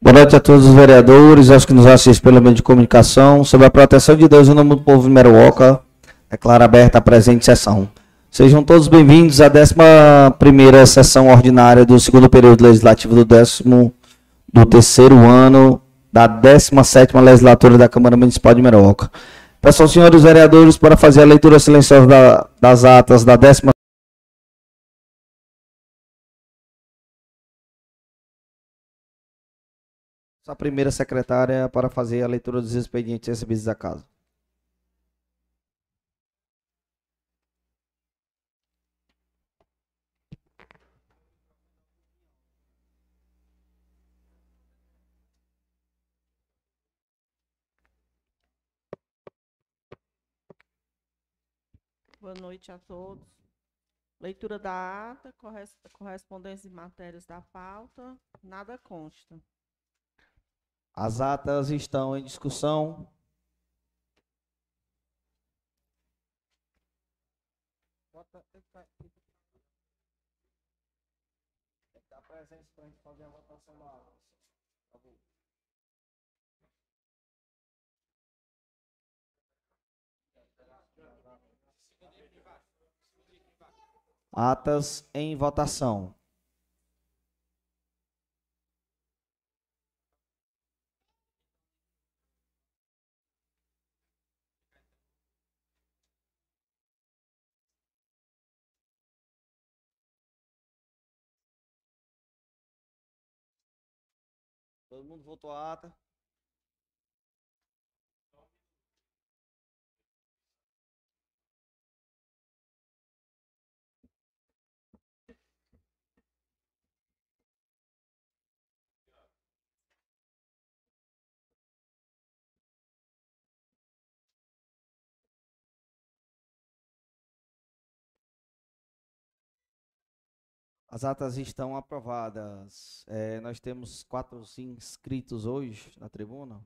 Boa noite a todos os vereadores, aos que nos assistem pelo meio de comunicação. Sob a proteção de Deus, em nome do povo de Meruoca, declaro aberta a presente sessão. Sejam todos bem-vindos à 11 sessão ordinária do segundo período legislativo do, décimo, do terceiro ano da 17 legislatura da Câmara Municipal de Meruoca. Peço aos senhores vereadores para fazer a leitura silenciosa da, das atas da 10 a primeira secretária para fazer a leitura dos expedientes recebidos da casa. Boa noite a todos. Leitura da ata, correspondência e matérias da pauta, nada consta. As atas estão em discussão. Para a gente fazer a votação. Atas em votação. Mundo votou a ata. As atas estão aprovadas. É, nós temos quatro inscritos hoje na tribuna.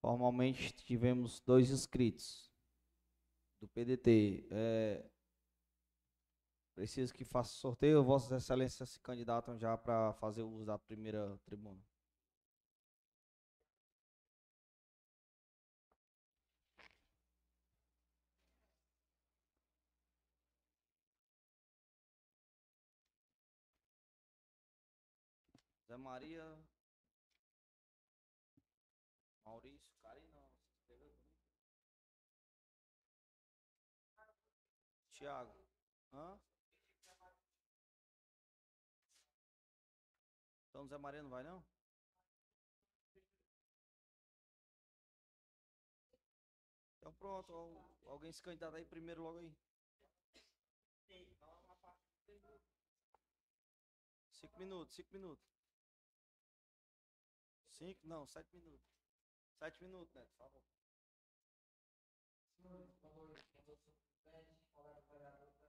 Formalmente tivemos dois inscritos do PDT. É, preciso que faça sorteio. Vossas Excelências se candidatam já para fazer uso da primeira tribuna. Tiago. Hã? Então Zé Maria não vai não? Então pronto, alguém se candidata aí primeiro logo aí. Cinco minutos, cinco minutos. Cinco? Não, sete minutos. Sete minutos, Neto, por favor. Senhores, por favor, senhor presidente, colegas vereadores e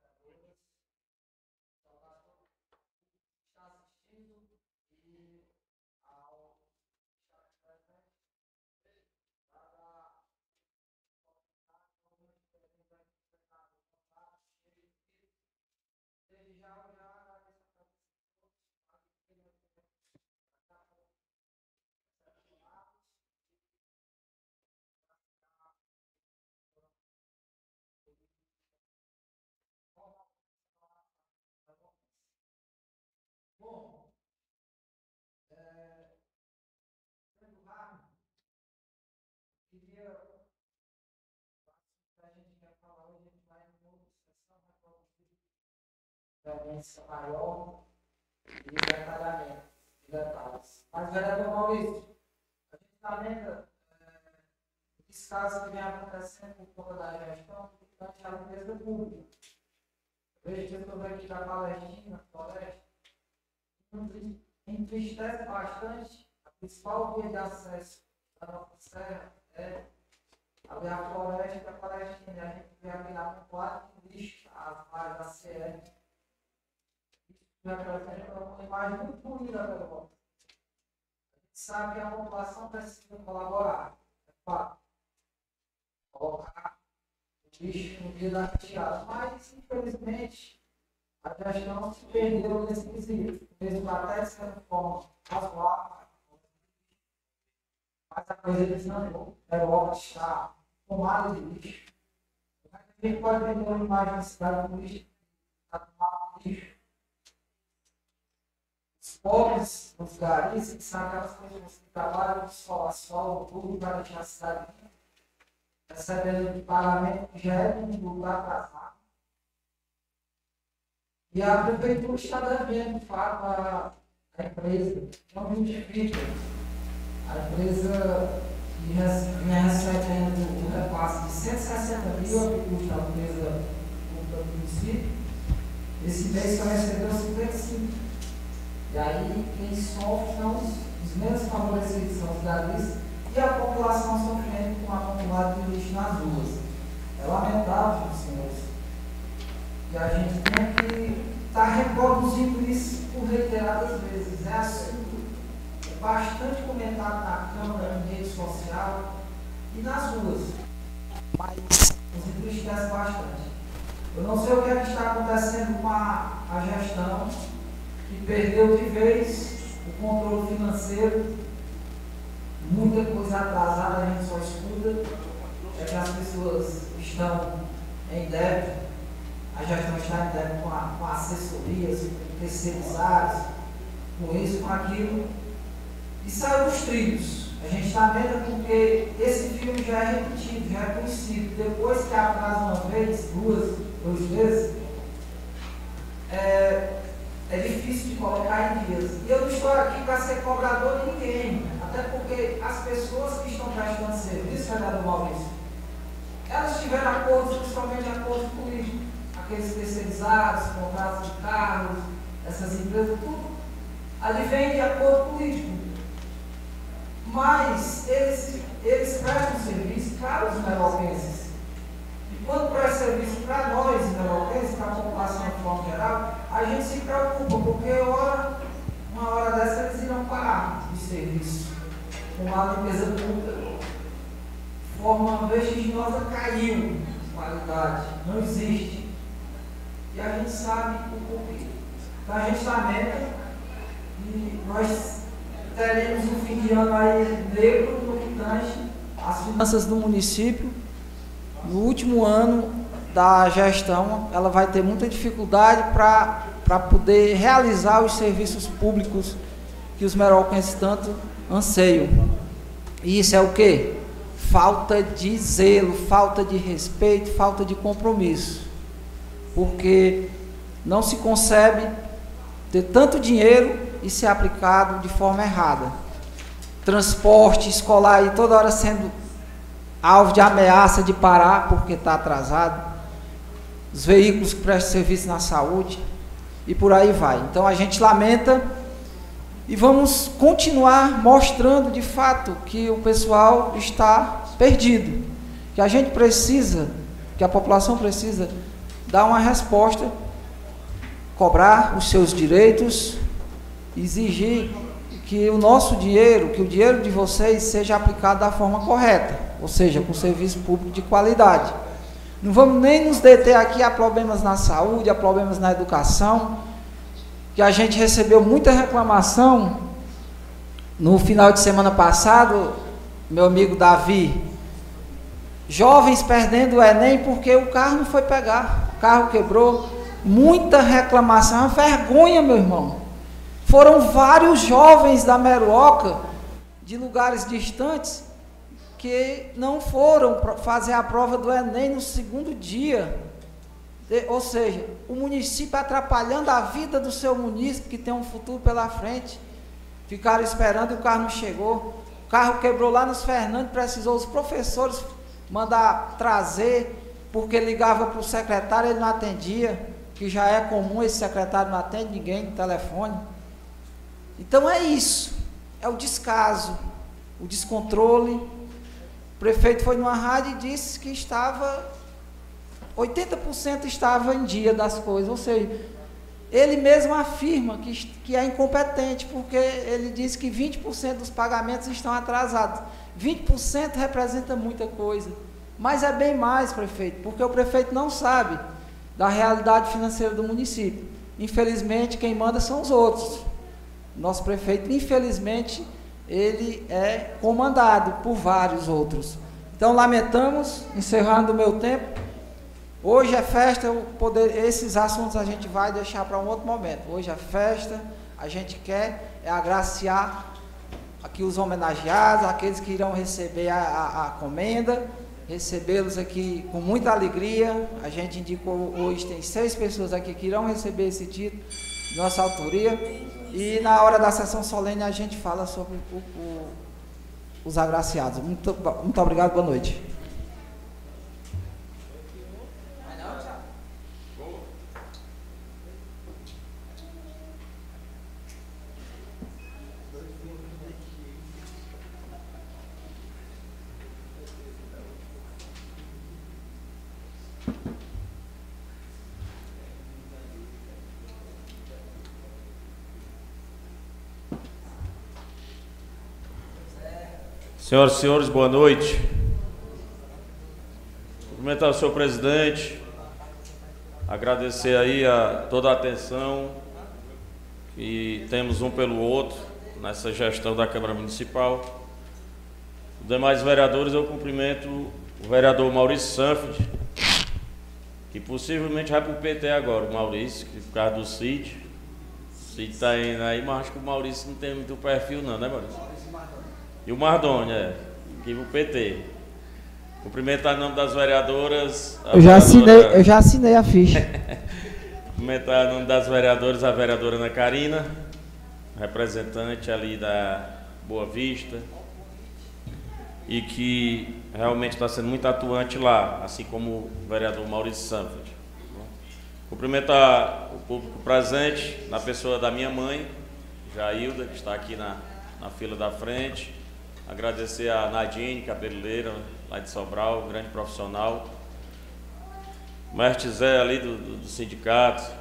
vereadoras, está assistindo e ao estar presente para desde já realmente maior e detalhamento de detalhes. Mas, vereador Maurício, a gente lamenta é, o descaso que vem acontecendo por conta da gestão durante a limpeza pública. Eu vejo que eu estou aqui da Palestina, Floresta, entristece bastante a principal via de acesso da nossa serra é ali a floresta palestina. A gente vê aqui na pontuada que lixo as áreas da CR representa uma imagem muito bonita pelo voto. A gente sabe que a população precisa colaborar. É fato. Colocar o bicho no dia da retirada. Mas, infelizmente, a gestão se perdeu nesse quesito, mesmo até de certa forma razoável, mas a coisa desandou, a Europa está tomada de lixo. A gente pode vender uma imagem da cidade com lixo, está tomada de lixo. Pobres, os garis, que são aquelas pessoas que trabalham sol a sol, tudo para deixar a cidade recebendo de pagamento que já é um lugar atrasado. E a prefeitura está devendo, de fato, a, a empresa, não justifica. A empresa que vinha recebendo o repasse de 160 mil, que custa a empresa do município, esse mês só recebeu 55. E aí quem sofre são os, os menos favorecidos, são os garis, e a população sofrendo com a acumulado de lixo nas ruas. É lamentável, senhores. E a gente tem que estar tá reproduzindo isso por reiteradas vezes. É assunto bastante comentado na Câmara, em rede social e nas ruas. Mas nos entristece bastante. Eu não sei o que, é que está acontecendo com a, a gestão, que perdeu de vez o controle financeiro. Muita coisa atrasada a gente só escuta. É que as pessoas estão em débito a gestão está lidando com, a, com assessorias, com terceirizados, com isso, com aquilo, e saiu dos trilhos. A gente está vendo porque esse filme já é repetido, já é conhecido. Depois que atrasa uma vez, duas, duas vezes, é, é difícil de colocar em dias. E eu não estou aqui para ser cobrador de ninguém, até porque as pessoas que estão prestando serviço, vereador Maurício, elas tiveram acordos, principalmente acordos políticos aqueles terceirizados, contratos de carros, essas empresas, tudo advém de acordo político. Mas eles, eles prestam serviço para os meroquenses. E quando presta serviço para nós, meroquenses, para a população de forma geral, a gente se preocupa, porque hora, uma hora dessa eles irão parar de serviço. Com a limpeza pública, forma caiu qualidade, não existe e a gente sabe o porquê. Então a gente está meta e nós teremos um fim de ano aí negro no que tange as finanças do município. No último ano da gestão, ela vai ter muita dificuldade para poder realizar os serviços públicos que os meroquenses tanto anseiam. E isso é o que? Falta de zelo, falta de respeito, falta de compromisso porque não se concebe ter tanto dinheiro e ser aplicado de forma errada. Transporte escolar aí toda hora sendo alvo de ameaça de parar porque está atrasado. Os veículos que prestam serviço na saúde e por aí vai. Então a gente lamenta e vamos continuar mostrando de fato que o pessoal está perdido, que a gente precisa, que a população precisa dar uma resposta, cobrar os seus direitos, exigir que o nosso dinheiro, que o dinheiro de vocês seja aplicado da forma correta, ou seja, com serviço público de qualidade. Não vamos nem nos deter aqui a problemas na saúde, a problemas na educação, que a gente recebeu muita reclamação no final de semana passado, meu amigo Davi, jovens perdendo o Enem porque o carro não foi pegar carro quebrou, muita reclamação, é uma vergonha, meu irmão. Foram vários jovens da Meruoca, de lugares distantes, que não foram fazer a prova do Enem no segundo dia. Ou seja, o município atrapalhando a vida do seu município, que tem um futuro pela frente. Ficaram esperando e o carro não chegou. O carro quebrou lá nos Fernandes, precisou os professores mandar trazer porque ligava para o secretário, ele não atendia, que já é comum, esse secretário não atende ninguém no telefone. Então é isso, é o descaso, o descontrole. O prefeito foi numa rádio e disse que estava, 80% estava em dia das coisas, ou seja, ele mesmo afirma que, que é incompetente, porque ele diz que 20% dos pagamentos estão atrasados. 20% representa muita coisa. Mas é bem mais, prefeito, porque o prefeito não sabe da realidade financeira do município. infelizmente, quem manda são os outros. Nosso prefeito, infelizmente, ele é comandado por vários outros. Então, lamentamos, encerrando o meu tempo. Hoje é festa, poder, esses assuntos a gente vai deixar para um outro momento. Hoje é festa, a gente quer é agraciar aqui os homenageados, aqueles que irão receber a, a, a comenda, recebê-los aqui com muita alegria. A gente indicou hoje, tem seis pessoas aqui que irão receber esse título nossa autoria. E na hora da sessão solene a gente fala sobre o, o, os agraciados. Muito, muito obrigado, boa noite. Senhoras e senhores, boa noite. Cumprimentar o senhor presidente, agradecer aí a toda a atenção que temos um pelo outro nessa gestão da Câmara Municipal. Os demais vereadores, eu cumprimento o vereador Maurício Sanford, que possivelmente vai para o PT agora, o Maurício, que por causa do sítio. O sítio está indo aí, mas acho que o Maurício não tem muito perfil não, né Maurício? E o Mardoni, é, aqui pro PT. Cumprimentar em nome das vereadoras. Eu já, vereadora... assinei, eu já assinei a ficha. Cumprimentar em nome das vereadoras a vereadora Ana Karina, representante ali da Boa Vista, e que realmente está sendo muito atuante lá, assim como o vereador Maurício Sanford. Cumprimentar o público presente, na pessoa da minha mãe, Jailda, que está aqui na, na fila da frente, Agradecer a Nadine, cabeleireira, lá de Sobral, grande profissional. Mestre Zé ali do, do, do, sindicato.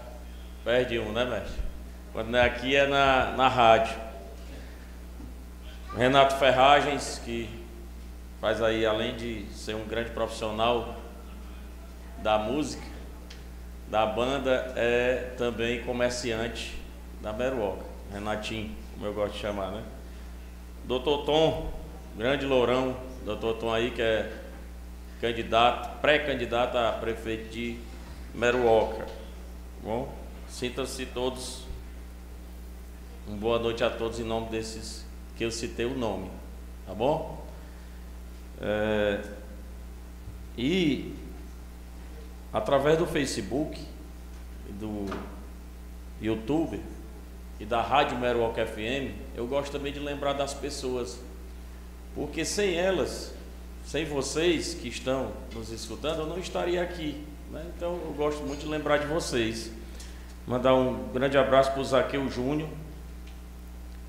Perde um, né, mestre? Quando é aqui é na, na rádio. Renato Ferragens, que faz aí, além de ser um grande profissional da música, da banda, é também comerciante da Meruoca. Renatinho, como eu gosto de chamar, né? Doutor Tom, grande Lourão, doutor Tom aí, que é candidato, pré-candidato a prefeito de Meruoca. Bom, sintam-se todos. Uma boa noite a todos em nome desses que eu citei o nome. Tá bom? É, e através do Facebook, do YouTube e da Rádio Meruoca FM, eu gosto também de lembrar das pessoas porque sem elas, sem vocês que estão nos escutando, eu não estaria aqui. Né? Então eu gosto muito de lembrar de vocês. Mandar um grande abraço para o Zaqueu Júnior,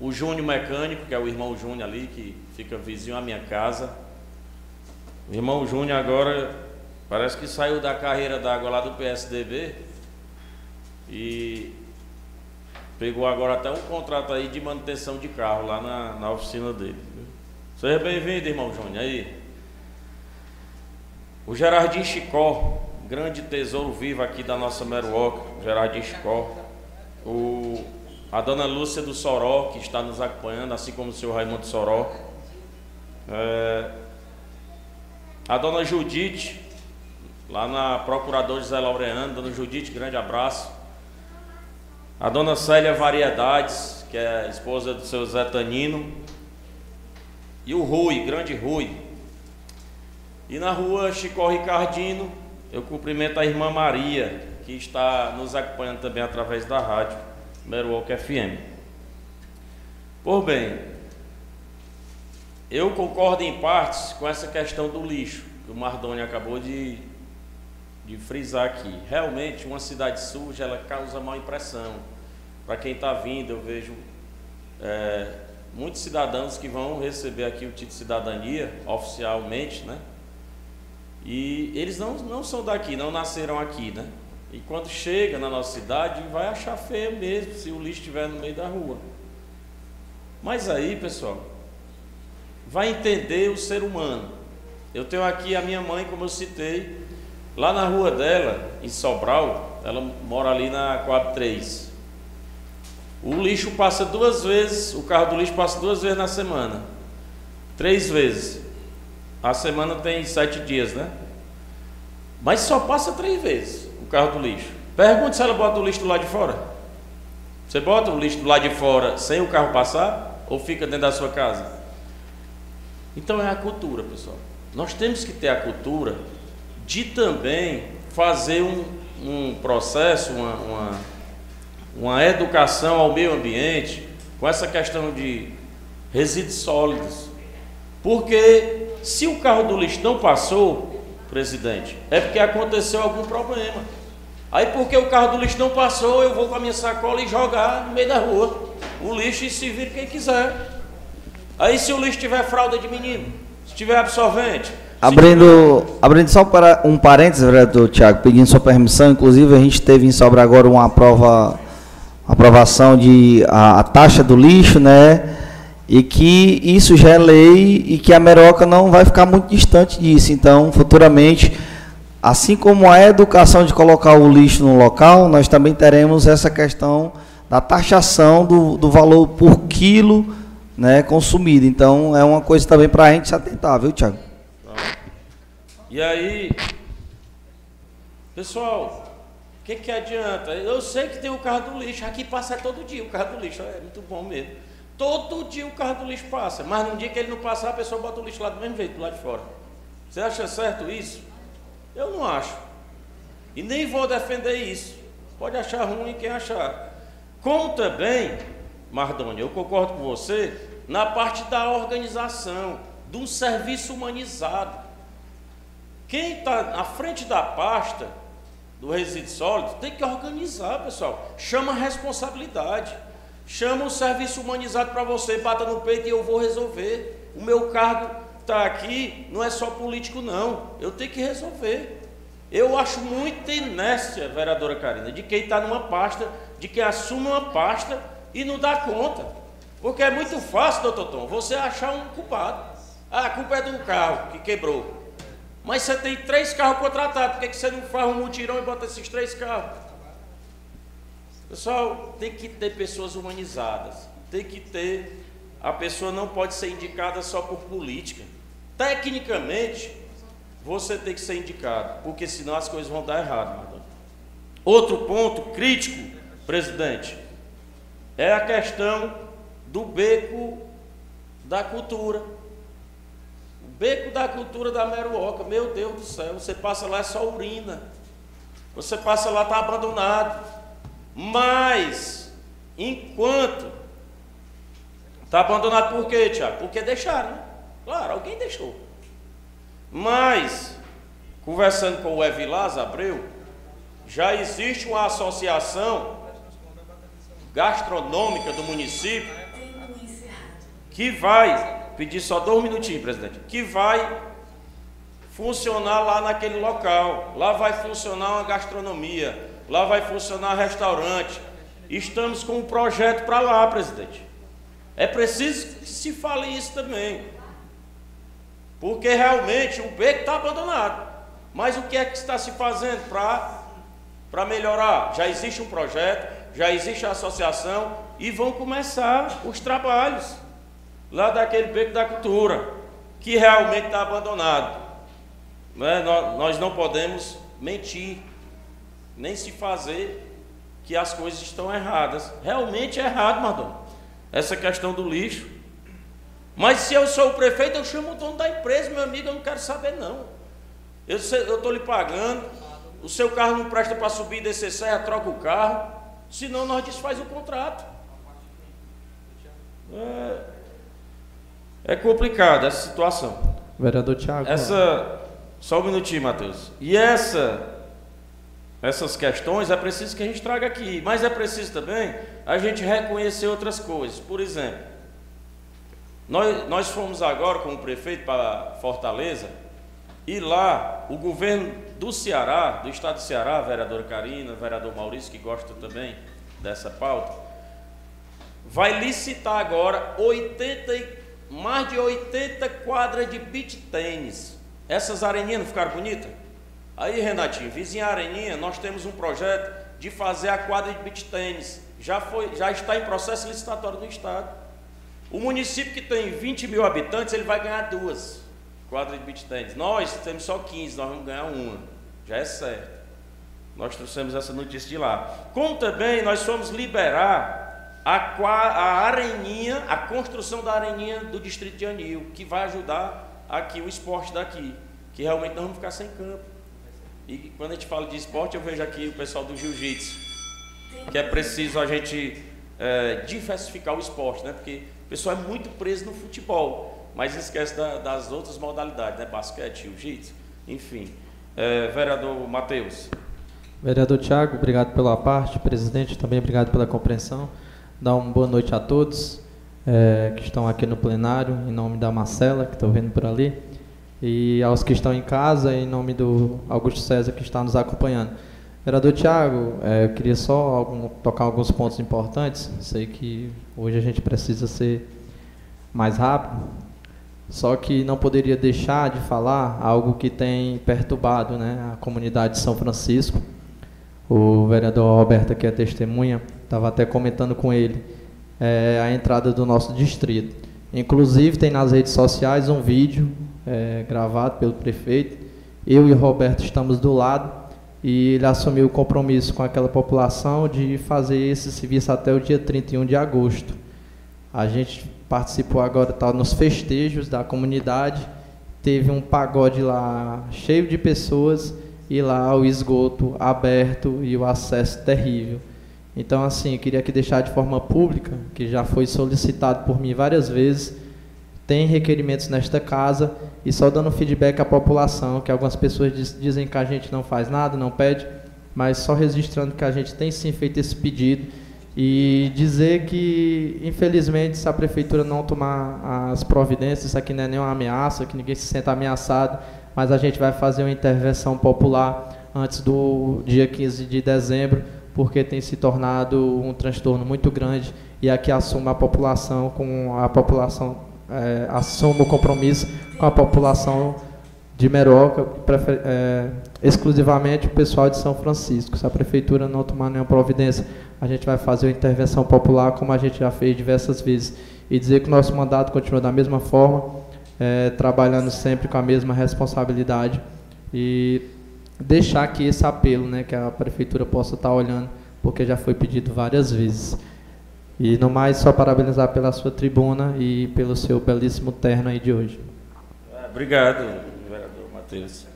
o Júnior Mecânico, que é o irmão Júnior ali, que fica vizinho à minha casa. O irmão Júnior agora parece que saiu da carreira d'água lá do PSDB e pegou agora até um contrato aí de manutenção de carro lá na, na oficina dele. Seja bem-vindo, irmão Júnior. Aí. O Gerardinho Chicó, grande tesouro vivo aqui da nossa Meruoca, Gerardinho Chicó. O, a dona Lúcia do Soró, que está nos acompanhando, assim como o senhor Raimundo Soró. É, a dona Judite, lá na Procurador José Laureano, dona Judite, grande abraço. A dona Célia Variedades, que é esposa do seu Zé Tanino. E o Rui, grande Rui. E na rua Chicó Ricardino, eu cumprimento a irmã Maria, que está nos acompanhando também através da rádio Meruoca FM. Por bem, eu concordo em partes com essa questão do lixo, que o Mardoni acabou de, de frisar aqui. Realmente, uma cidade suja, ela causa má impressão. Para quem está vindo, eu vejo é, muitos cidadãos que vão receber aqui o título de cidadania oficialmente, né? E eles não, não são daqui, não nasceram aqui, né? E quando chega na nossa cidade, vai achar feio mesmo se o lixo estiver no meio da rua. Mas aí, pessoal, vai entender o ser humano. Eu tenho aqui a minha mãe, como eu citei, Lá na rua dela, em Sobral, ela mora ali na Coab 3. O lixo passa duas vezes, o carro do lixo passa duas vezes na semana. Três vezes. A semana tem sete dias, né? Mas só passa três vezes o carro do lixo. Pergunte se ela bota o lixo do lado de fora. Você bota o lixo do lado de fora sem o carro passar ou fica dentro da sua casa? Então é a cultura, pessoal. Nós temos que ter a cultura de também fazer um, um processo, uma, uma, uma educação ao meio ambiente com essa questão de resíduos sólidos. Porque se o carro do lixo não passou, presidente, é porque aconteceu algum problema. Aí porque o carro do lixo não passou, eu vou com a minha sacola e jogar no meio da rua. O lixo e se vira quem quiser. Aí se o lixo tiver fralda de menino, se tiver absorvente. Abrindo, tiver... abrindo só para um parênteses, vereador Tiago, pedindo sua permissão, inclusive a gente teve em Sobra agora uma prova, aprovação de a, a taxa do lixo, né? e que isso já é lei e que a Meroca não vai ficar muito distante disso. Então, futuramente, assim como a educação de colocar o lixo no local, nós também teremos essa questão da taxação do, do valor por quilo né, consumido. Então, é uma coisa também para a gente se atentar, viu, Tiago? E aí, pessoal, o que, que adianta? Eu sei que tem o carro do lixo, aqui passa todo dia o carro do lixo, é muito bom mesmo. Todo dia o carro do lixo passa, mas num dia que ele não passar, a pessoa bota o lixo lá do mesmo jeito, lado de fora. Você acha certo isso? Eu não acho. E nem vou defender isso. Pode achar ruim quem achar. Como também, Mardônia, eu concordo com você, na parte da organização, de um serviço humanizado. Quem está à frente da pasta do resíduo sólido tem que organizar, pessoal. Chama responsabilidade. Chama um serviço humanizado para você, bata no peito e eu vou resolver. O meu cargo está aqui, não é só político, não. Eu tenho que resolver. Eu acho muita inércia, vereadora Karina, de quem está numa pasta, de quem assume uma pasta e não dá conta. Porque é muito fácil, doutor Tom, você achar um culpado. Ah, a culpa é do carro que quebrou. Mas você tem três carros contratados, por que você não faz um mutirão e bota esses três carros? Pessoal, tem que ter pessoas humanizadas. Tem que ter. A pessoa não pode ser indicada só por política. Tecnicamente, você tem que ser indicado, porque senão as coisas vão dar errado, madame. Outro ponto crítico, presidente, é a questão do beco da cultura. Beco da cultura da Meruoca, meu Deus do céu, você passa lá é só urina. Você passa lá, está abandonado. Mas, enquanto está abandonado por quê, Tiago? Porque deixaram. Né? Claro, alguém deixou. Mas, conversando com o Evilás Abreu, já existe uma associação gastronômica do município que vai, pedir só dois minutinhos, presidente, que vai funcionar lá naquele local. Lá vai funcionar uma gastronomia lá vai funcionar restaurante. Estamos com um projeto para lá, presidente. É preciso que se fale isso também. Porque realmente o beco está abandonado. Mas o que é que está se fazendo para melhorar? Já existe um projeto, já existe a associação e vão começar os trabalhos lá daquele beco da cultura, que realmente está abandonado. Não é? Nós não podemos mentir nem se fazer que as coisas estão erradas. Realmente é errado, Madonna. Essa questão do lixo. Mas se eu sou o prefeito, eu chamo o dono da empresa, meu amigo, eu não quero saber não. Eu estou lhe pagando, o seu carro não presta para subir e descer serra, troca o carro, senão nós desfaz o contrato. É, é complicada essa situação. Vereador Tiago. Essa. Só um minutinho, Matheus. E essa essas questões, é preciso que a gente traga aqui. Mas é preciso também a gente reconhecer outras coisas. Por exemplo, nós, nós fomos agora com o prefeito para Fortaleza e lá o governo do Ceará, do estado do Ceará, a vereadora Karina, vereador Maurício, que gosta também dessa pauta, vai licitar agora 80, mais de 80 quadras de beach tênis. Essas areninhas não ficaram bonitas? Aí, Renatinho, vizinha Areninha, nós temos um projeto de fazer a quadra de beach tênis. Já, foi, já está em processo licitatório no Estado. O município que tem 20 mil habitantes, ele vai ganhar duas quadras de beach tênis. Nós temos só 15, nós vamos ganhar uma. Já é certo. Nós trouxemos essa notícia de lá. Como também nós fomos liberar a, a areninha, a construção da areninha do distrito de Anil, que vai ajudar aqui o esporte daqui, que realmente nós vamos ficar sem campo. E quando a gente fala de esporte, eu vejo aqui o pessoal do jiu-jitsu, que é preciso a gente é, diversificar o esporte, né? Porque o pessoal é muito preso no futebol, mas esquece da, das outras modalidades, né? Basquete, jiu-jitsu, enfim. É, vereador Matheus. Vereador Tiago, obrigado pela parte. Presidente, também obrigado pela compreensão. Dá uma boa noite a todos é, que estão aqui no plenário, em nome da Marcela, que estou vendo por ali, e aos que estão em casa, em nome do Augusto César, que está nos acompanhando. Vereador Tiago, é, eu queria só algum, tocar alguns pontos importantes. Sei que hoje a gente precisa ser mais rápido, só que não poderia deixar de falar algo que tem perturbado né, a comunidade de São Francisco o vereador Roberto, que é testemunha, estava até comentando com ele é, a entrada do nosso distrito. Inclusive, tem nas redes sociais um vídeo é, gravado pelo prefeito. Eu e Roberto estamos do lado e ele assumiu o compromisso com aquela população de fazer esse serviço até o dia 31 de agosto. A gente participou agora, está nos festejos da comunidade, teve um pagode lá cheio de pessoas e lá o esgoto aberto e o acesso terrível. Então, assim, eu queria aqui deixar de forma pública, que já foi solicitado por mim várias vezes, tem requerimentos nesta casa, e só dando feedback à população, que algumas pessoas diz, dizem que a gente não faz nada, não pede, mas só registrando que a gente tem sim feito esse pedido, e dizer que, infelizmente, se a prefeitura não tomar as providências, isso aqui não é nenhuma ameaça, que ninguém se senta ameaçado, mas a gente vai fazer uma intervenção popular antes do dia 15 de dezembro, porque tem se tornado um transtorno muito grande e aqui assume a população com a população é, assume o compromisso com a população de Meroca, é, exclusivamente o pessoal de São Francisco. Se a prefeitura não tomar nenhuma providência, a gente vai fazer uma intervenção popular, como a gente já fez diversas vezes, e dizer que o nosso mandato continua da mesma forma, é, trabalhando sempre com a mesma responsabilidade e deixar aqui esse apelo, né, que a prefeitura possa estar olhando, porque já foi pedido várias vezes. E no mais, só parabenizar pela sua tribuna e pelo seu belíssimo terno aí de hoje. É, obrigado, vereador Matheus.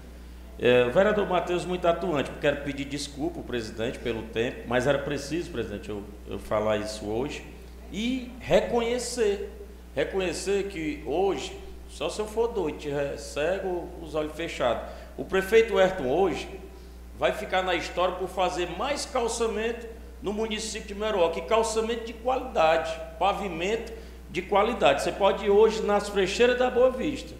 É, o vereador Matheus muito atuante, quero pedir desculpa ao presidente pelo tempo, mas era preciso, presidente, eu, eu falar isso hoje e reconhecer, reconhecer que hoje só se eu for doido, cego, os olhos fechados. O prefeito Ayrton hoje vai ficar na história por fazer mais calçamento no município de Meroca, e calçamento de qualidade, pavimento de qualidade. Você pode ir hoje nas frecheiras da Boa Vista.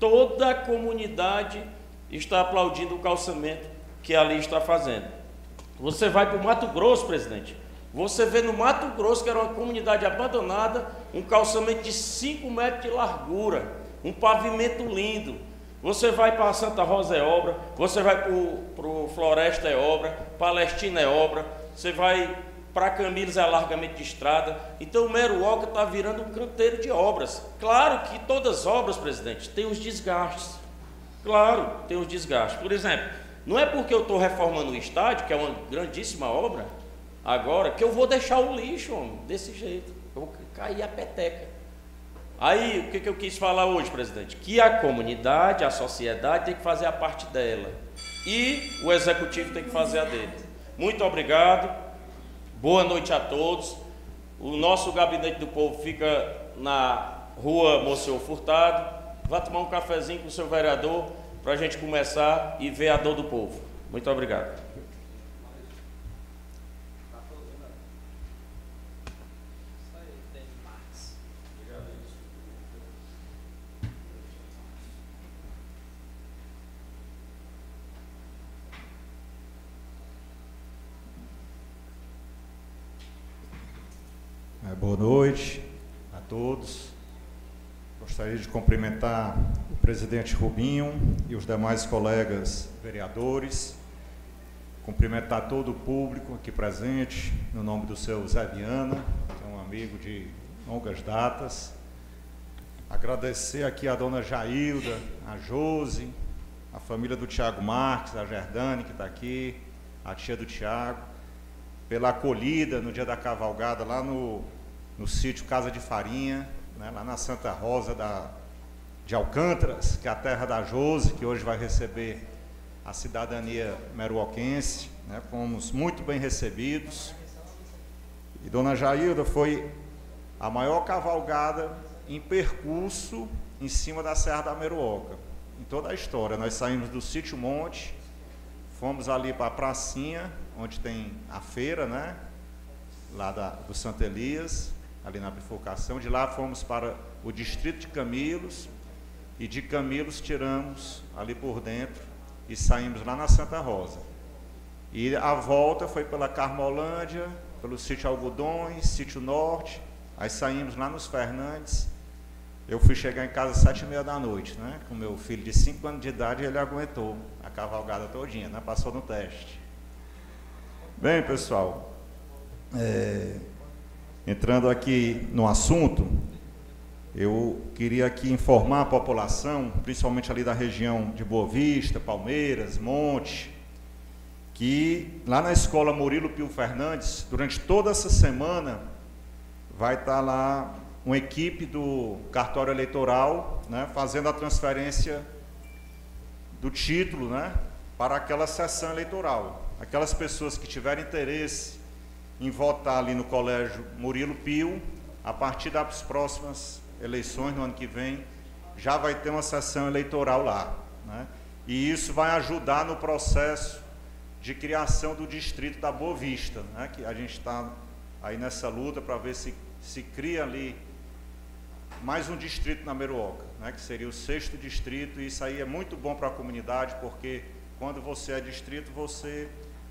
Toda a comunidade está aplaudindo o calçamento que ali está fazendo. Você vai para o Mato Grosso, presidente. Você vê no Mato Grosso, que era uma comunidade abandonada, um calçamento de 5 metros de largura um pavimento lindo. Você vai para Santa Rosa é obra, você vai para o Floresta é obra, Palestina é obra, você vai para Camilos é alargamento de estrada. Então o Meruoca está virando um canteiro de obras. Claro que todas as obras, presidente, têm os desgastes. Claro, tem os desgastes. Por exemplo, não é porque eu estou reformando o estádio, que é uma grandíssima obra, agora, que eu vou deixar o lixo, homem, desse jeito. Eu vou cair a peteca. Aí, o que, que eu quis falar hoje, presidente? Que a comunidade, a sociedade tem que fazer a parte dela. E o executivo tem que fazer a dele. Muito obrigado. Boa noite a todos. O nosso gabinete do povo fica na rua Monsenhor Furtado. Vá tomar um cafezinho com o seu vereador para a gente começar e ver a dor do povo. Muito obrigado. Boa noite a todos. Gostaria de cumprimentar o presidente Rubinho e os demais colegas vereadores. Cumprimentar todo o público aqui presente, no nome do seu Zé Viana, que é um amigo de longas datas. Agradecer aqui a dona Jailda, a Jose, a família do Tiago Marques, a Gerdane que está aqui, a tia do Tiago, pela acolhida no dia da cavalgada lá no, no sítio Casa de Farinha, né, lá na Santa Rosa da, de Alcântaras, que é a terra da Jose, que hoje vai receber a cidadania meruoquense. Né, fomos muito bem recebidos. E Dona Jailda foi a maior cavalgada em percurso em cima da Serra da Meruoca, em toda a história. Nós saímos do Sítio Monte, fomos ali para a pracinha, onde tem a feira, né? Lá da, do Santo Elias, ali na bifurcação. De lá fomos para o distrito de Camilos, e de Camilos tiramos ali por dentro e saímos lá na Santa Rosa. E a volta foi pela Carmolândia, pelo sítio Algodões, sítio Norte, aí saímos lá nos Fernandes eu fui chegar em casa às sete e meia da noite, né? Com meu filho de cinco anos de idade, ele aguentou a cavalgada todinha, né? Passou no teste. Bem, pessoal, é, entrando aqui no assunto, eu queria aqui informar a população, principalmente ali da região de Boa Vista, Palmeiras, Monte, que lá na escola Murilo Pio Fernandes, durante toda essa semana, vai estar lá uma equipe do cartório eleitoral, né, fazendo a transferência do título, né, para aquela sessão eleitoral. Aquelas pessoas que tiverem interesse em votar ali no colégio Murilo Pio, a partir das próximas eleições no ano que vem, já vai ter uma sessão eleitoral lá, né? E isso vai ajudar no processo de criação do distrito da Boa Vista, né? Que a gente está aí nessa luta para ver se se cria ali mais um distrito na Meruoca, né, que seria o sexto distrito, e isso aí é muito bom para a comunidade, porque quando você é distrito, você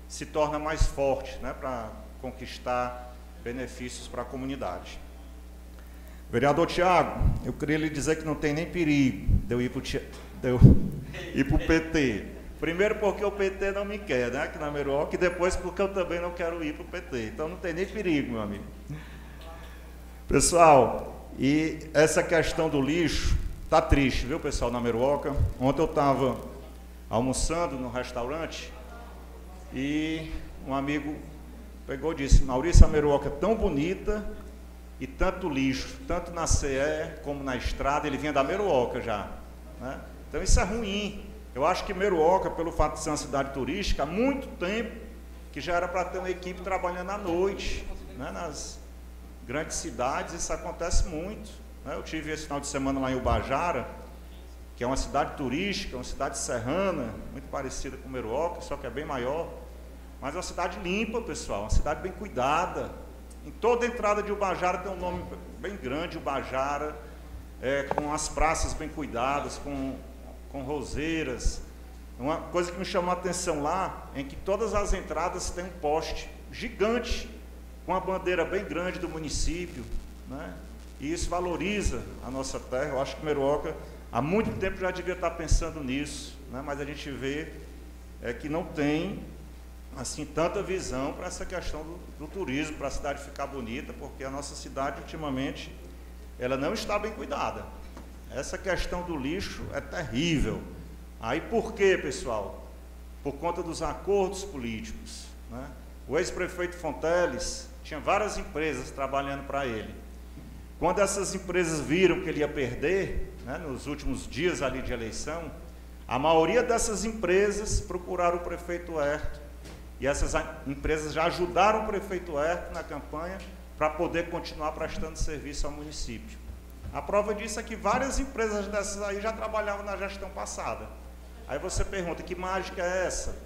se torna mais forte né, para conquistar benefícios para a comunidade. Vereador Tiago, eu queria lhe dizer que não tem nem perigo de eu ir para o PT. Primeiro porque o PT não me quer, né, aqui na Meruoca, e depois porque eu também não quero ir para o PT. Então não tem nem perigo, meu amigo. Pessoal, e essa questão do lixo tá triste, viu, pessoal, na Meruoca. Ontem eu estava almoçando no restaurante e um amigo pegou e disse: Maurício, a Meruoca é tão bonita e tanto lixo, tanto na CE como na estrada, ele vinha da Meruoca já. Né? Então isso é ruim. Eu acho que Meruoca, pelo fato de ser uma cidade turística, há muito tempo que já era para ter uma equipe trabalhando à noite, né, nas, grandes cidades isso acontece muito. Né? Eu tive esse final de semana lá em Ubajara, que é uma cidade turística, uma cidade serrana, muito parecida com Meruoca, só que é bem maior. Mas é uma cidade limpa, pessoal, uma cidade bem cuidada. Em toda entrada de Ubajara tem um nome bem grande, Ubajara, é, com as praças bem cuidadas, com, com roseiras. Uma coisa que me chamou a atenção lá é que todas as entradas têm um poste gigante com a bandeira bem grande do município, né? e isso valoriza a nossa terra. Eu acho que Meruoca há muito tempo já devia estar pensando nisso, né? mas a gente vê é, que não tem assim tanta visão para essa questão do, do turismo, para a cidade ficar bonita, porque a nossa cidade ultimamente ela não está bem cuidada. Essa questão do lixo é terrível. Aí por quê, pessoal? Por conta dos acordos políticos. Né? O ex-prefeito Fonteles tinha várias empresas trabalhando para ele. Quando essas empresas viram que ele ia perder, né, nos últimos dias ali de eleição, a maioria dessas empresas procuraram o prefeito Herto. E essas empresas já ajudaram o prefeito Herto na campanha para poder continuar prestando serviço ao município. A prova disso é que várias empresas dessas aí já trabalhavam na gestão passada. Aí você pergunta, que mágica é essa?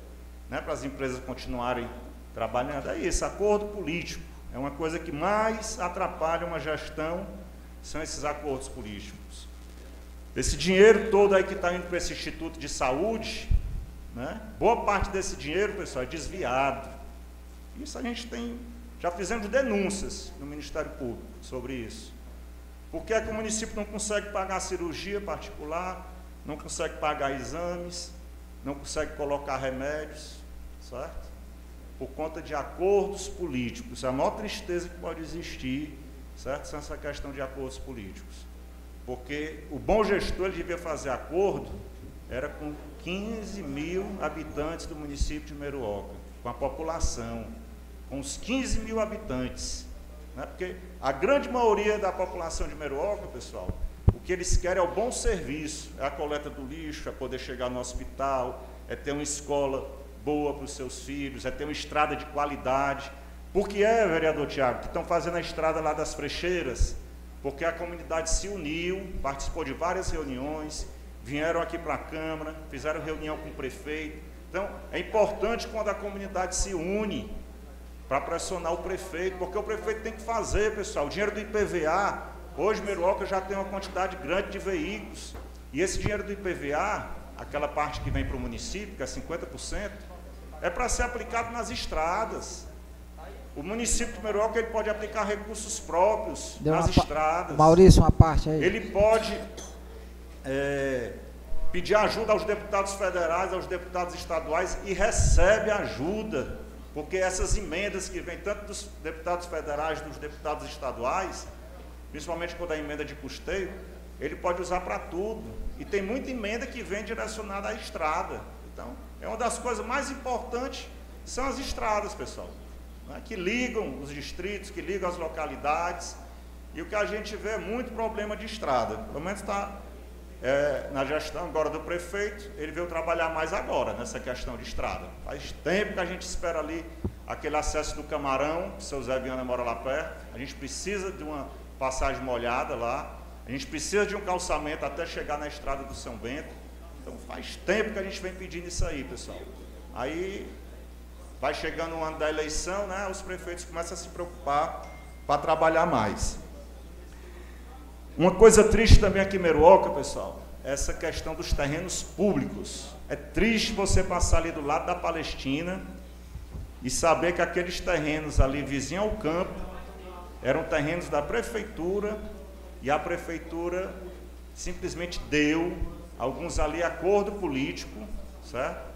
Né, para as empresas continuarem trabalhando. É isso, acordo político. É uma coisa que mais atrapalha uma gestão, são esses acordos políticos. Esse dinheiro todo aí que está indo para esse Instituto de Saúde, né? boa parte desse dinheiro, pessoal, é desviado. Isso a gente tem, já fizemos denúncias no Ministério Público sobre isso. Por que, é que o município não consegue pagar cirurgia particular? não consegue pagar exames, não consegue colocar remédios, certo? Por conta de acordos políticos. É a maior tristeza que pode existir, certo? São essa questão de acordos políticos. Porque o bom gestor ele devia fazer acordo, era com 15 mil habitantes do município de Meruoca, com a população, com os 15 mil habitantes. Né? Porque a grande maioria da população de Meruoca, pessoal, o que eles querem é o bom serviço, é a coleta do lixo, é poder chegar no hospital, é ter uma escola boa para os seus filhos, é ter uma estrada de qualidade. Por que é, vereador Tiago, que estão fazendo a estrada lá das Frecheiras? Porque a comunidade se uniu, participou de várias reuniões, vieram aqui para a Câmara, fizeram reunião com o prefeito. Então, é importante quando a comunidade se une para pressionar o prefeito, porque o prefeito tem que fazer, pessoal. O dinheiro do IPVA, hoje Meruoca já tem uma quantidade grande de veículos. E esse dinheiro do IPVA, aquela parte que vem para o município, que é 50%, é para ser aplicado nas estradas. O município de Meruoca ele pode aplicar recursos próprios Deu nas estradas. Maurício, uma parte aí. Ele pode é, pedir ajuda aos deputados federais, aos deputados estaduais e recebe ajuda, porque essas emendas que vêm tanto dos deputados federais, dos deputados estaduais, principalmente quando a emenda de custeio, ele pode usar para tudo. E tem muita emenda que vem direcionada à estrada. Então, é uma das coisas mais importantes são as estradas, pessoal, né, que ligam os distritos, que ligam as localidades. E o que a gente vê é muito problema de estrada. Pelo menos está é, na gestão agora do prefeito, ele veio trabalhar mais agora nessa questão de estrada. Faz tempo que a gente espera ali aquele acesso do Camarão, o seu Zé Viana mora lá perto, a gente precisa de uma passagem molhada lá, a gente precisa de um calçamento até chegar na estrada do São Bento. Então faz tempo que a gente vem pedindo isso aí, pessoal. Aí vai chegando o ano da eleição, né? Os prefeitos começam a se preocupar para trabalhar mais. Uma coisa triste também aqui em Meruoca, pessoal, é essa questão dos terrenos públicos. É triste você passar ali do lado da Palestina e saber que aqueles terrenos ali vizinho ao campo eram terrenos da prefeitura e a prefeitura simplesmente deu alguns ali acordo político, certo?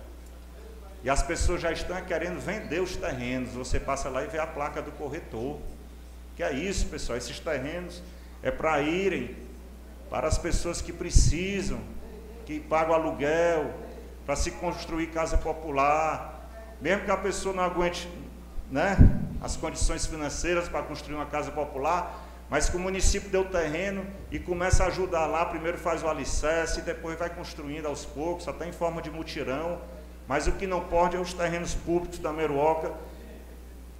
E as pessoas já estão querendo vender os terrenos. Você passa lá e vê a placa do corretor. Que é isso, pessoal? Esses terrenos é para irem para as pessoas que precisam, que pagam aluguel, para se construir casa popular, mesmo que a pessoa não aguente né, as condições financeiras para construir uma casa popular, mas que o município deu terreno e começa a ajudar lá, primeiro faz o alicerce e depois vai construindo aos poucos, até em forma de mutirão. Mas o que não pode é os terrenos públicos da Meruoca,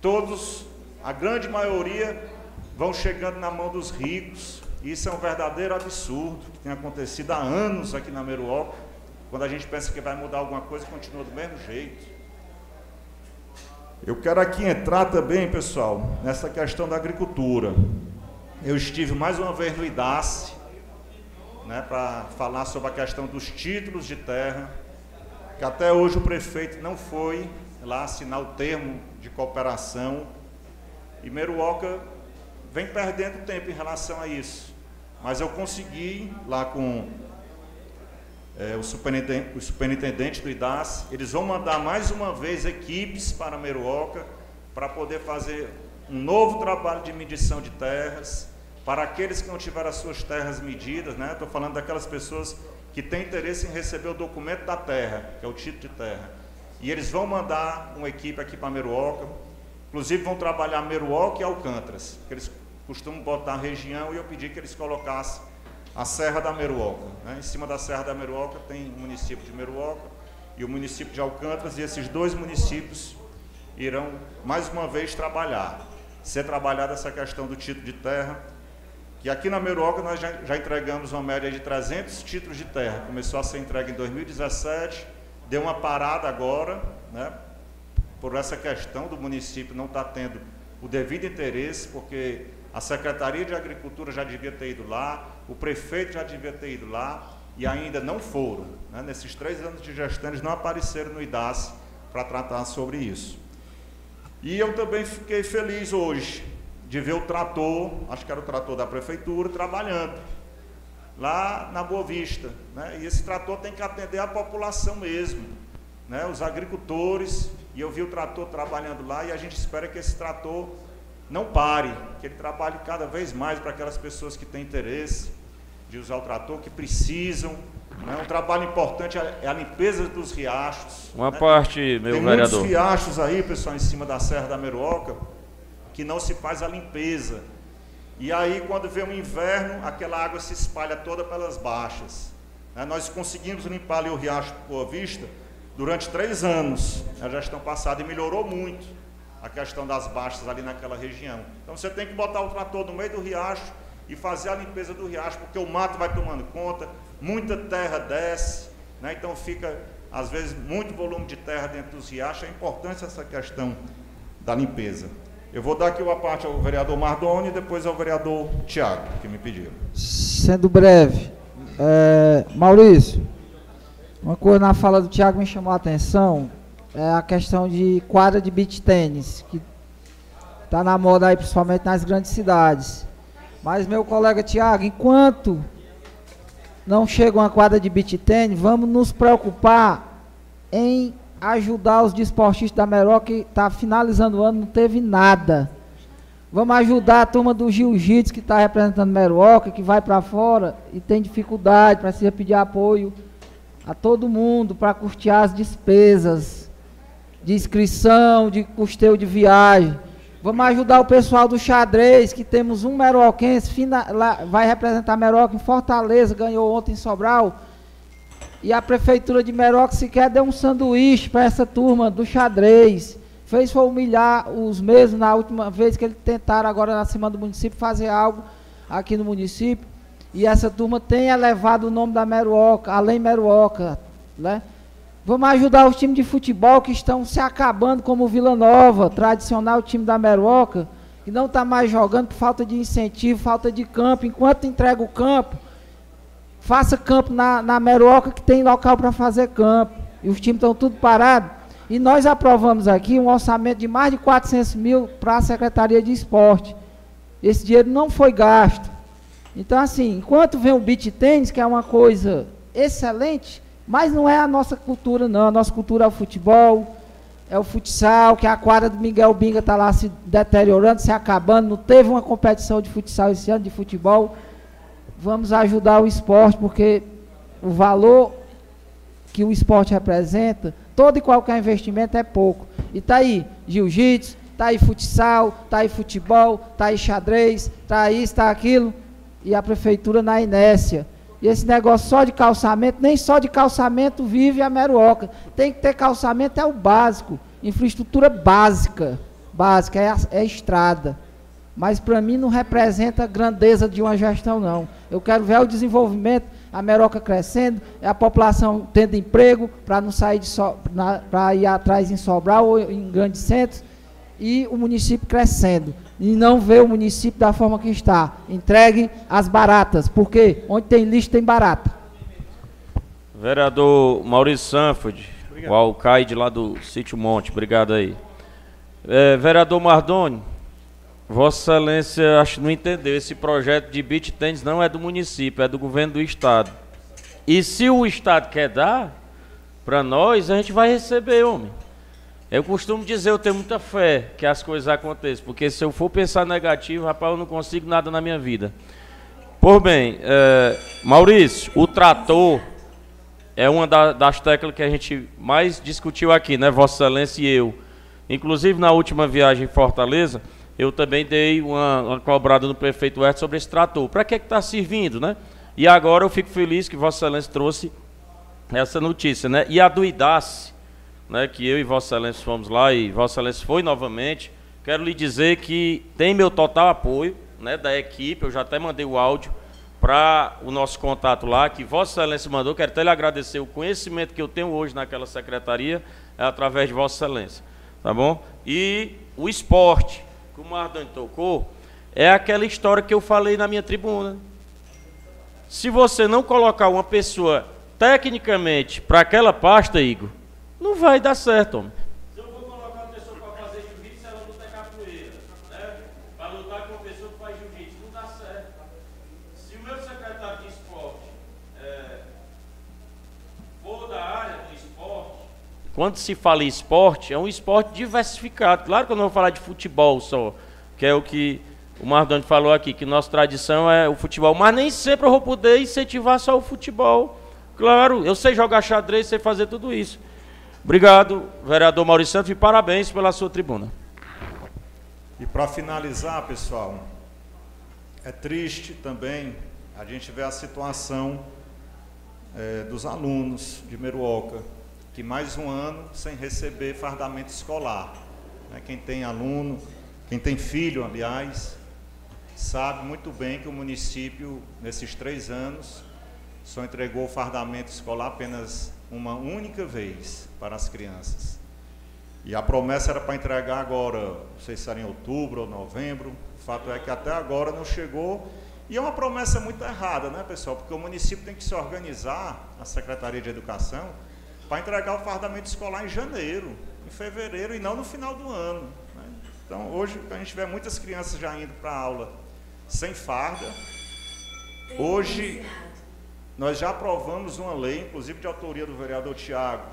todos, a grande maioria, vão chegando na mão dos ricos. Isso é um verdadeiro absurdo que tem acontecido há anos aqui na Meruoca. Quando a gente pensa que vai mudar alguma coisa, continua do mesmo jeito. Eu quero aqui entrar também, pessoal, nessa questão da agricultura. Eu estive mais uma vez no IDACE, né, para falar sobre a questão dos títulos de terra, que até hoje o prefeito não foi lá assinar o termo de cooperação. E Meruoca vem perdendo tempo em relação a isso. Mas eu consegui, lá com é, o, superintendente, o, superintendente, do IDAS, eles vão mandar mais uma vez equipes para Meruoca para poder fazer um novo trabalho de medição de terras, para aqueles que não tiveram as suas terras medidas, né? Estou falando daquelas pessoas que têm interesse em receber o documento da terra, que é o título de terra. E eles vão mandar uma equipe aqui para Meruoca, inclusive vão trabalhar Meruoca e Alcântaras, que eles costumo botar a região e eu pedi que eles colocassem a Serra da Meruoca. Né? Em cima da Serra da Meruoca tem o município de Meruoca e o município de Alcântaras, e esses dois municípios irão mais uma vez trabalhar, ser trabalhada essa questão do título de terra, que aqui na Meruoca nós já, já entregamos uma média de 300 títulos de terra, começou a ser entregue em 2017, deu uma parada agora, né, por essa questão do município não estar tá tendo o devido interesse, porque a Secretaria de Agricultura já devia ter ido lá, o prefeito já devia ter ido lá e ainda não foram. Né? Nesses três anos de gestão, eles não apareceram no IDAS para tratar sobre isso. E eu também fiquei feliz hoje de ver o trator, acho que era o trator da prefeitura, trabalhando. lá na Boa Vista. Né? E esse trator tem que atender a população mesmo, né? os agricultores. E eu vi o trator trabalhando lá e a gente espera que esse trator não pare, que ele trabalhe cada vez mais para aquelas pessoas que têm interesse de usar o trator, que precisam. Né? Um trabalho importante é a limpeza dos riachos. Uma né? parte, meu Tem vereador. muitos riachos aí, pessoal, em cima da Serra da Meruoca, que não se faz a limpeza. E aí, quando vem o inverno, aquela água se espalha toda pelas baixas. Né? Nós conseguimos limpar ali o Riacho Boa Vista durante três anos, na gestão passada, e melhorou muito a questão das baixas ali naquela região. Então você tem que botar o trator no meio do riacho e fazer a limpeza do riacho, porque o mato vai tomando conta, muita terra desce, né? então fica, às vezes, muito volume de terra dentro dos riachos. É importante essa questão da limpeza. Eu vou dar aqui uma parte ao vereador Mardoni e depois ao vereador Tiago, que me pediram. Sendo breve, é, Maurício, uma coisa na fala do Tiago me chamou a atenção, é a questão de quadra de beach tênis, que está na moda aí, principalmente nas grandes cidades. Mas, meu colega Tiago, enquanto não chega uma quadra de beach tênis, vamos nos preocupar em ajudar os desportistas da Meró, que está finalizando o ano, não teve nada. Vamos ajudar a turma do Jiu-Jitsu, que está representando Meroca, que vai para fora e tem dificuldade, precisa pedir apoio a todo mundo para custear as despesas de inscrição, de custeio de viagem. Vamos ajudar o pessoal do xadrez, que temos um meroquense, fina, lá, vai representar Meroca em Fortaleza, ganhou ontem em Sobral. E a prefeitura de Meroca sequer deu um sanduíche para essa turma do xadrez. Fez foi humilhar os mesmos na última vez que eles tentaram agora na semana do município fazer algo aqui no município. E essa turma tem elevado o nome da Meruoca, além Meruoca, né? Vamos ajudar os times de futebol que estão se acabando, como o Vila Nova, tradicional time da Meruoca, que não está mais jogando por falta de incentivo, falta de campo. Enquanto entrega o campo, faça campo na, na Meruoca, que tem local para fazer campo. E os times estão tudo parados. E nós aprovamos aqui um orçamento de mais de 400 mil para a Secretaria de Esporte. Esse dinheiro não foi gasto. Então, assim, enquanto vem o beat tênis, que é uma coisa excelente, mas não é a nossa cultura, não. A nossa cultura é o futebol, é o futsal, que a quadra do Miguel Binga está lá se deteriorando, se acabando. Não teve uma competição de futsal esse ano, de futebol. Vamos ajudar o esporte, porque o valor que o esporte representa, todo e qualquer investimento é pouco. E está aí jiu-jitsu, está aí futsal, está aí futebol, está aí xadrez, está isso, está aquilo. E a prefeitura na inércia. E esse negócio só de calçamento, nem só de calçamento vive a Meruoca. Tem que ter calçamento, é o básico. Infraestrutura básica. Básica, é a, é a estrada. Mas para mim não representa a grandeza de uma gestão, não. Eu quero ver o desenvolvimento, a Meroca crescendo, a população tendo emprego para não sair de so, para ir atrás em Sobral ou em grandes centros, e o município crescendo e não ver o município da forma que está. Entregue as baratas, porque onde tem lixo tem barata. Vereador Maurício Sanford, o alcaide lá do Sítio Monte, obrigado aí. É, vereador Mardoni, Vossa Excelência acho que não entendeu, esse projeto de beach tênis não é do município, é do governo do estado. E se o estado quer dar para nós, a gente vai receber, homem. Eu costumo dizer, eu tenho muita fé que as coisas aconteçam, porque se eu for pensar negativo, rapaz, eu não consigo nada na minha vida. Por bem, é, Maurício, o trator é uma da, das teclas que a gente mais discutiu aqui, né, Vossa Excelência e eu. Inclusive, na última viagem em Fortaleza, eu também dei uma, uma cobrada no prefeito Herto sobre esse trator. Para que está servindo, né? E agora eu fico feliz que Vossa Excelência trouxe essa notícia, né? E a do né, que eu e Vossa Excelência fomos lá e Vossa Excelência foi novamente. Quero lhe dizer que tem meu total apoio né, da equipe, eu já até mandei o áudio para o nosso contato lá, que Vossa Excelência mandou. Quero até lhe agradecer o conhecimento que eu tenho hoje naquela secretaria, é através de Vossa Excelência. Tá bom? E o esporte, que o Mardani tocou, é aquela história que eu falei na minha tribuna. Se você não colocar uma pessoa tecnicamente para aquela pasta, Igor, não vai dar certo, homem. Se eu vou colocar uma pessoa para fazer ela luta tá capoeira. Né? Para lutar com pessoa que faz não dá certo. Se o meu secretário de esporte é, área esporte... Quando se fala em esporte, é um esporte diversificado. Claro que eu não vou falar de futebol só, que é o que... O Mardoni falou aqui que nossa tradição é o futebol, mas nem sempre eu vou poder incentivar só o futebol. Claro, eu sei jogar xadrez, sei fazer tudo isso. Obrigado, vereador Maurício Santos, e parabéns pela sua tribuna. E para finalizar, pessoal, é triste também a gente ver a situação é, dos alunos de Meruoca, que mais um ano sem receber fardamento escolar. Né? Quem tem aluno, quem tem filho, aliás, sabe muito bem que o município, nesses três anos, só entregou o fardamento escolar apenas uma única vez para as crianças. E a promessa era para entregar agora, não sei se era em outubro ou novembro. O fato é que até agora não chegou. E é uma promessa muito errada, né, pessoal? Porque o município tem que se organizar, a Secretaria de Educação, para entregar o fardamento escolar em janeiro, em fevereiro e não no final do ano. Né? Então, hoje, a gente vê muitas crianças já indo para a aula sem farda. Hoje, nós já aprovamos uma lei, inclusive de autoria do vereador Tiago,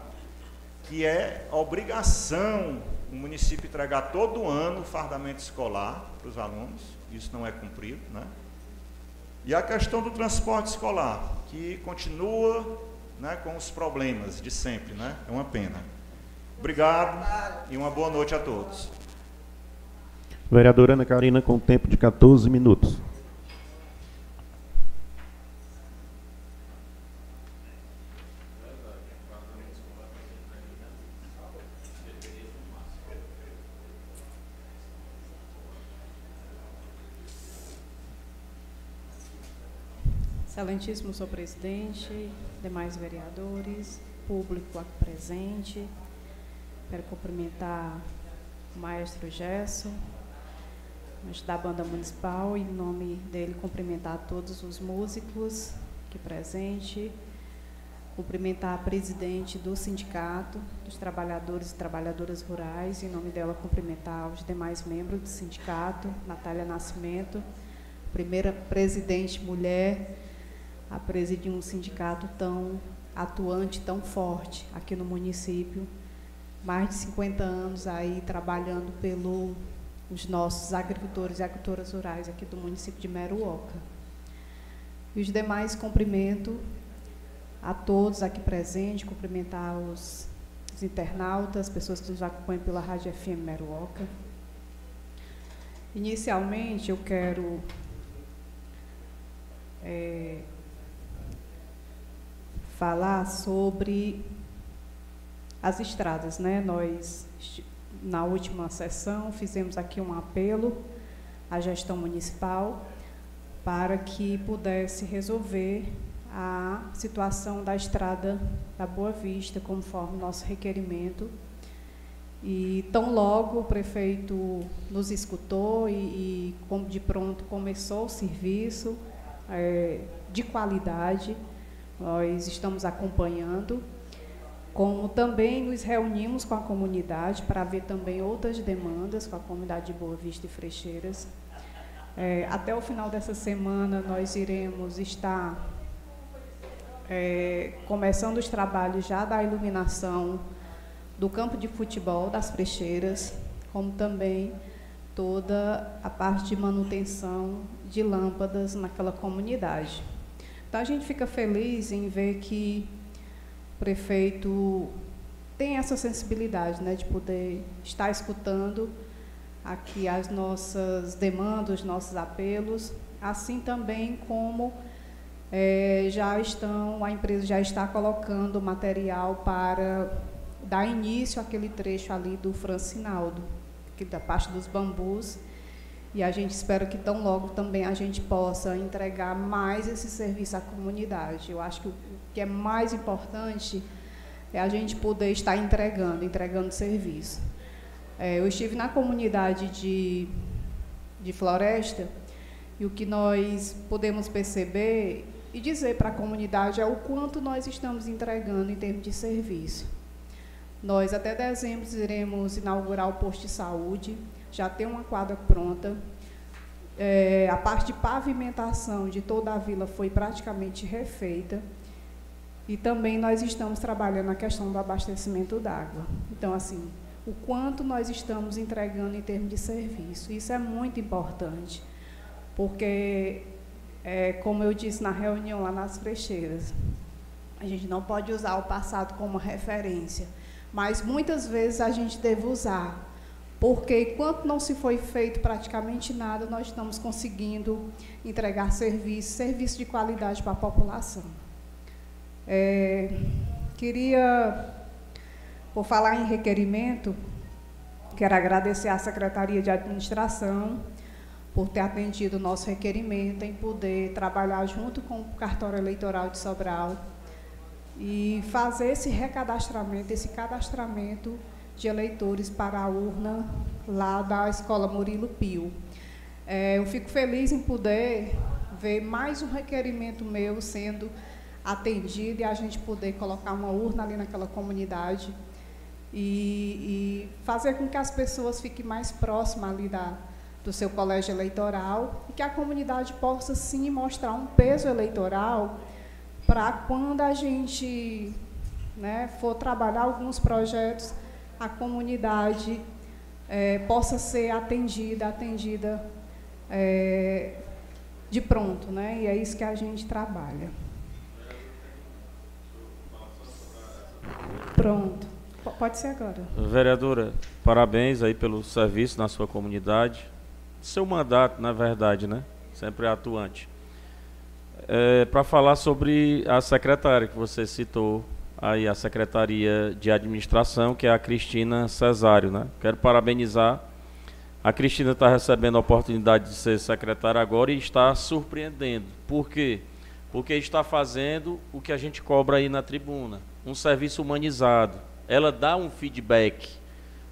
que é obrigação o município entregar todo ano o fardamento escolar para os alunos. Isso não é cumprido, né? E a questão do transporte escolar, que continua né, com os problemas de sempre, né? É uma pena. Obrigado e uma boa noite a todos. Vereadora Ana Karina, com tempo de 14 minutos. Excelentíssimo senhor presidente, demais vereadores, público aqui presente, quero cumprimentar o maestro Gesso, da banda municipal, e em nome dele cumprimentar todos os músicos aqui presentes, cumprimentar a presidente do sindicato dos trabalhadores e trabalhadoras rurais, em nome dela cumprimentar os demais membros do sindicato, Natália Nascimento, primeira presidente mulher a presidir um sindicato tão atuante, tão forte aqui no município. Mais de 50 anos aí trabalhando pelos nossos agricultores e agricultoras rurais aqui do município de Meruoca. E os demais cumprimento a todos aqui presentes, cumprimentar os, os internautas, pessoas que nos acompanham pela Rádio FM Meruoca. Inicialmente, eu quero é, falar sobre as estradas, né? Nós na última sessão fizemos aqui um apelo à gestão municipal para que pudesse resolver a situação da estrada da Boa Vista, conforme nosso requerimento. E tão logo o prefeito nos escutou e, e de pronto começou o serviço é, de qualidade nós estamos acompanhando, como também nos reunimos com a comunidade para ver também outras demandas com a comunidade de Boa Vista e Frecheiras. É, até o final dessa semana nós iremos estar é, começando os trabalhos já da iluminação do campo de futebol das Frecheiras, como também toda a parte de manutenção de lâmpadas naquela comunidade. Então a gente fica feliz em ver que o prefeito tem essa sensibilidade né, de poder estar escutando aqui as nossas demandas, os nossos apelos, assim também como é, já estão, a empresa já está colocando material para dar início àquele trecho ali do Francinaldo, que da parte dos bambus, e a gente espera que tão logo também a gente possa entregar mais esse serviço à comunidade. Eu acho que o que é mais importante é a gente poder estar entregando, entregando serviço. É, eu estive na comunidade de, de Floresta e o que nós podemos perceber e dizer para a comunidade é o quanto nós estamos entregando em termos de serviço. Nós, até dezembro, iremos inaugurar o posto de saúde, já tem uma quadra pronta. É, a parte de pavimentação de toda a vila foi praticamente refeita. E também nós estamos trabalhando na questão do abastecimento d'água. Então, assim, o quanto nós estamos entregando em termos de serviço. Isso é muito importante, porque, é, como eu disse na reunião lá nas frecheiras, a gente não pode usar o passado como referência, mas muitas vezes a gente deve usar, porque enquanto não se foi feito praticamente nada, nós estamos conseguindo entregar serviço, serviço de qualidade para a população. É, queria, por falar em requerimento, quero agradecer à Secretaria de Administração por ter atendido o nosso requerimento em poder trabalhar junto com o cartório eleitoral de Sobral e fazer esse recadastramento, esse cadastramento de eleitores para a urna lá da Escola Murilo Pio. É, eu fico feliz em poder ver mais um requerimento meu sendo atendido e a gente poder colocar uma urna ali naquela comunidade e, e fazer com que as pessoas fiquem mais próximas ali da, do seu colégio eleitoral e que a comunidade possa sim mostrar um peso eleitoral para quando a gente né, for trabalhar alguns projetos, a comunidade é, possa ser atendida, atendida é, de pronto, né? E é isso que a gente trabalha. Pronto. Pode ser agora. Vereadora, parabéns aí pelo serviço na sua comunidade. Seu mandato, na verdade, né? Sempre atuante. É, Para falar sobre a secretária que você citou, aí a Secretaria de Administração, que é a Cristina Cesário, né? Quero parabenizar. A Cristina está recebendo a oportunidade de ser secretária agora e está surpreendendo. Por quê? Porque está fazendo o que a gente cobra aí na tribuna um serviço humanizado. Ela dá um feedback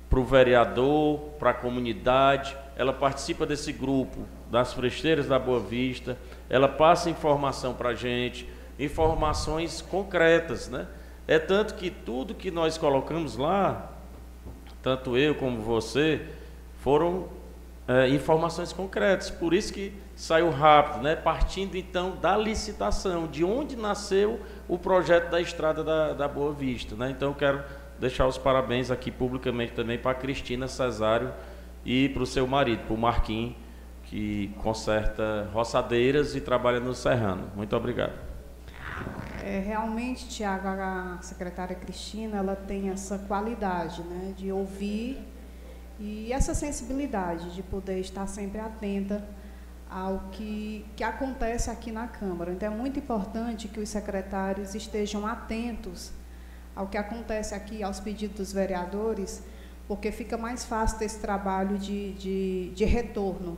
para o vereador, para a comunidade, ela participa desse grupo das fresteiras da Boa Vista, ela passa informação para a gente, informações concretas, né? É tanto que tudo que nós colocamos lá, tanto eu como você, foram é, informações concretas. Por isso que saiu rápido, né? Partindo então da licitação, de onde nasceu o projeto da estrada da, da Boa Vista. Né? Então, eu quero deixar os parabéns aqui publicamente também para Cristina Cesário e para o seu marido, para o Marquinhos, que conserta roçadeiras e trabalha no Serrano. Muito obrigado. É, realmente, Tiago, a secretária Cristina, ela tem essa qualidade né, de ouvir e essa sensibilidade de poder estar sempre atenta ao que, que acontece aqui na Câmara. Então, é muito importante que os secretários estejam atentos ao que acontece aqui, aos pedidos dos vereadores, porque fica mais fácil esse trabalho de, de, de retorno.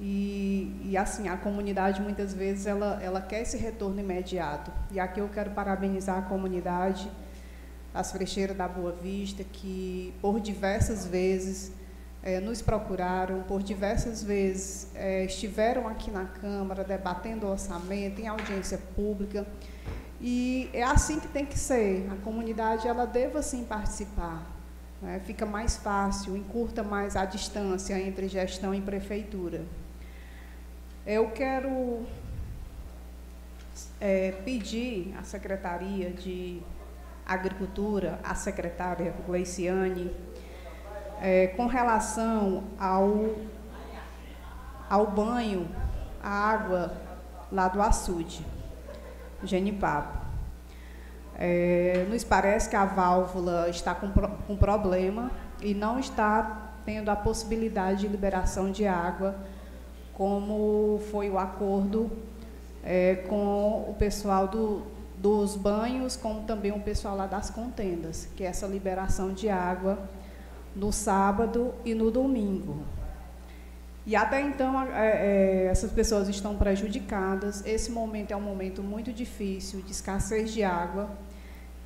E, e, assim, a comunidade, muitas vezes, ela, ela quer esse retorno imediato. E aqui eu quero parabenizar a comunidade, as frecheiras da Boa Vista, que, por diversas vezes, é, nos procuraram por diversas vezes, é, estiveram aqui na Câmara debatendo o orçamento, em audiência pública, e é assim que tem que ser. A comunidade ela deva sim participar. Né? Fica mais fácil, encurta mais a distância entre gestão e prefeitura. Eu quero é, pedir à Secretaria de Agricultura, à secretária Gleiciane, é, com relação ao, ao banho, a água lá do açude, Genipapo. É, nos parece que a válvula está com, com problema e não está tendo a possibilidade de liberação de água, como foi o acordo é, com o pessoal do, dos banhos, como também o pessoal lá das contendas, que essa liberação de água no sábado e no domingo. E até então, é, é, essas pessoas estão prejudicadas. Esse momento é um momento muito difícil, de escassez de água.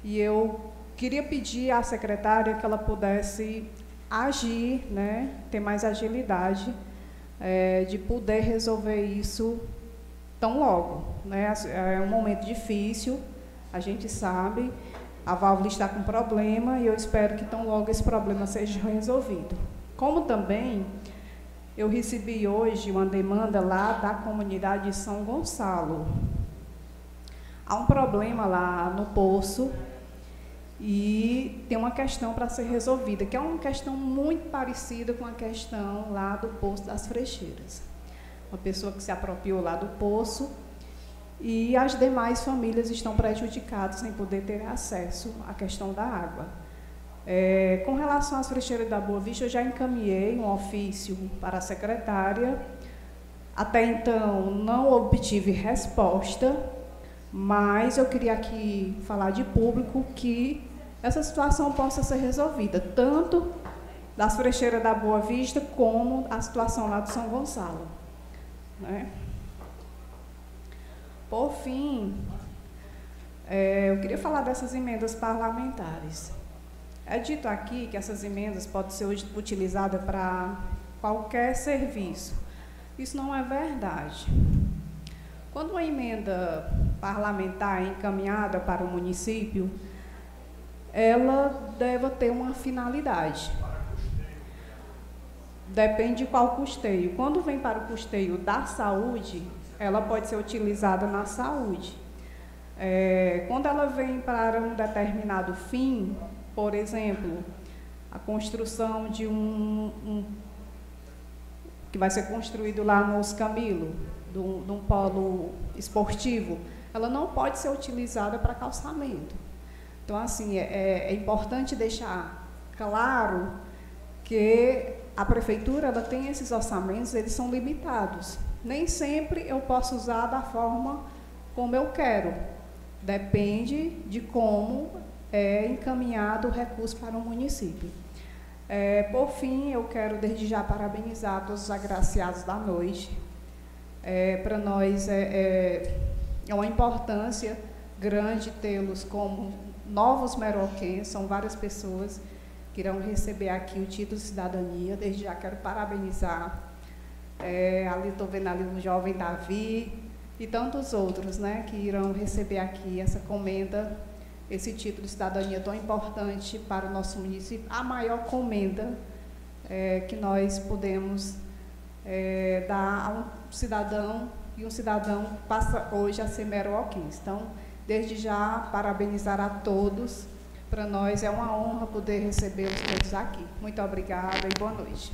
E eu queria pedir à secretária que ela pudesse agir, né, ter mais agilidade, é, de poder resolver isso tão logo. Né? É um momento difícil, a gente sabe, a válvula está com problema e eu espero que tão logo esse problema seja resolvido. Como também eu recebi hoje uma demanda lá da comunidade de São Gonçalo. há um problema lá no poço e tem uma questão para ser resolvida, que é uma questão muito parecida com a questão lá do Poço das Frecheiras. Uma pessoa que se apropriou lá do poço e as demais famílias estão prejudicadas sem poder ter acesso à questão da água. É, com relação às frecheiras da Boa Vista, eu já encaminhei um ofício para a secretária. Até então, não obtive resposta, mas eu queria aqui falar de público que essa situação possa ser resolvida, tanto das frecheiras da Boa Vista, como a situação lá do São Gonçalo. Né? Por fim, é, eu queria falar dessas emendas parlamentares. É dito aqui que essas emendas podem ser utilizadas para qualquer serviço. Isso não é verdade. Quando uma emenda parlamentar é encaminhada para o município, ela deve ter uma finalidade. Depende de qual custeio. Quando vem para o custeio da saúde, ela pode ser utilizada na saúde. É, quando ela vem para um determinado fim, por exemplo, a construção de um, um que vai ser construído lá nos Camilo, de um, de um polo esportivo, ela não pode ser utilizada para calçamento. Então, assim, é, é importante deixar claro que a prefeitura ela tem esses orçamentos, eles são limitados. Nem sempre eu posso usar da forma como eu quero. Depende de como é encaminhado o recurso para o município. É, por fim, eu quero desde já parabenizar todos os agraciados da noite. É, para nós é, é, é uma importância grande tê-los como novos meroquenses, são várias pessoas que irão receber aqui o título de cidadania. Desde já quero parabenizar. É, ali estou vendo ali o jovem Davi e tantos outros né, que irão receber aqui essa comenda, esse título de cidadania tão importante para o nosso município, a maior comenda é, que nós podemos é, dar a um cidadão e um cidadão passa hoje a ser meroquense. Então, Desde já, parabenizar a todos. Para nós é uma honra poder recebê-los todos aqui. Muito obrigada e boa noite.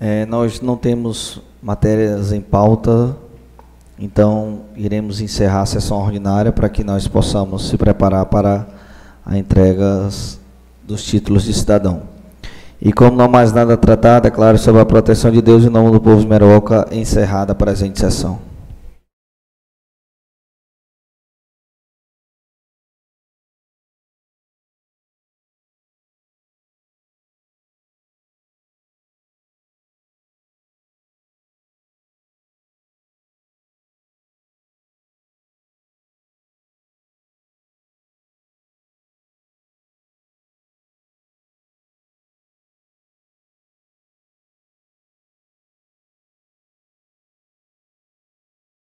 É, nós não temos matérias em pauta, então iremos encerrar a sessão ordinária para que nós possamos se preparar para a entrega dos títulos de cidadão. E como não mais nada tratado, é claro, sobre a proteção de Deus em nome do povo de Meroca, encerrada a presente sessão.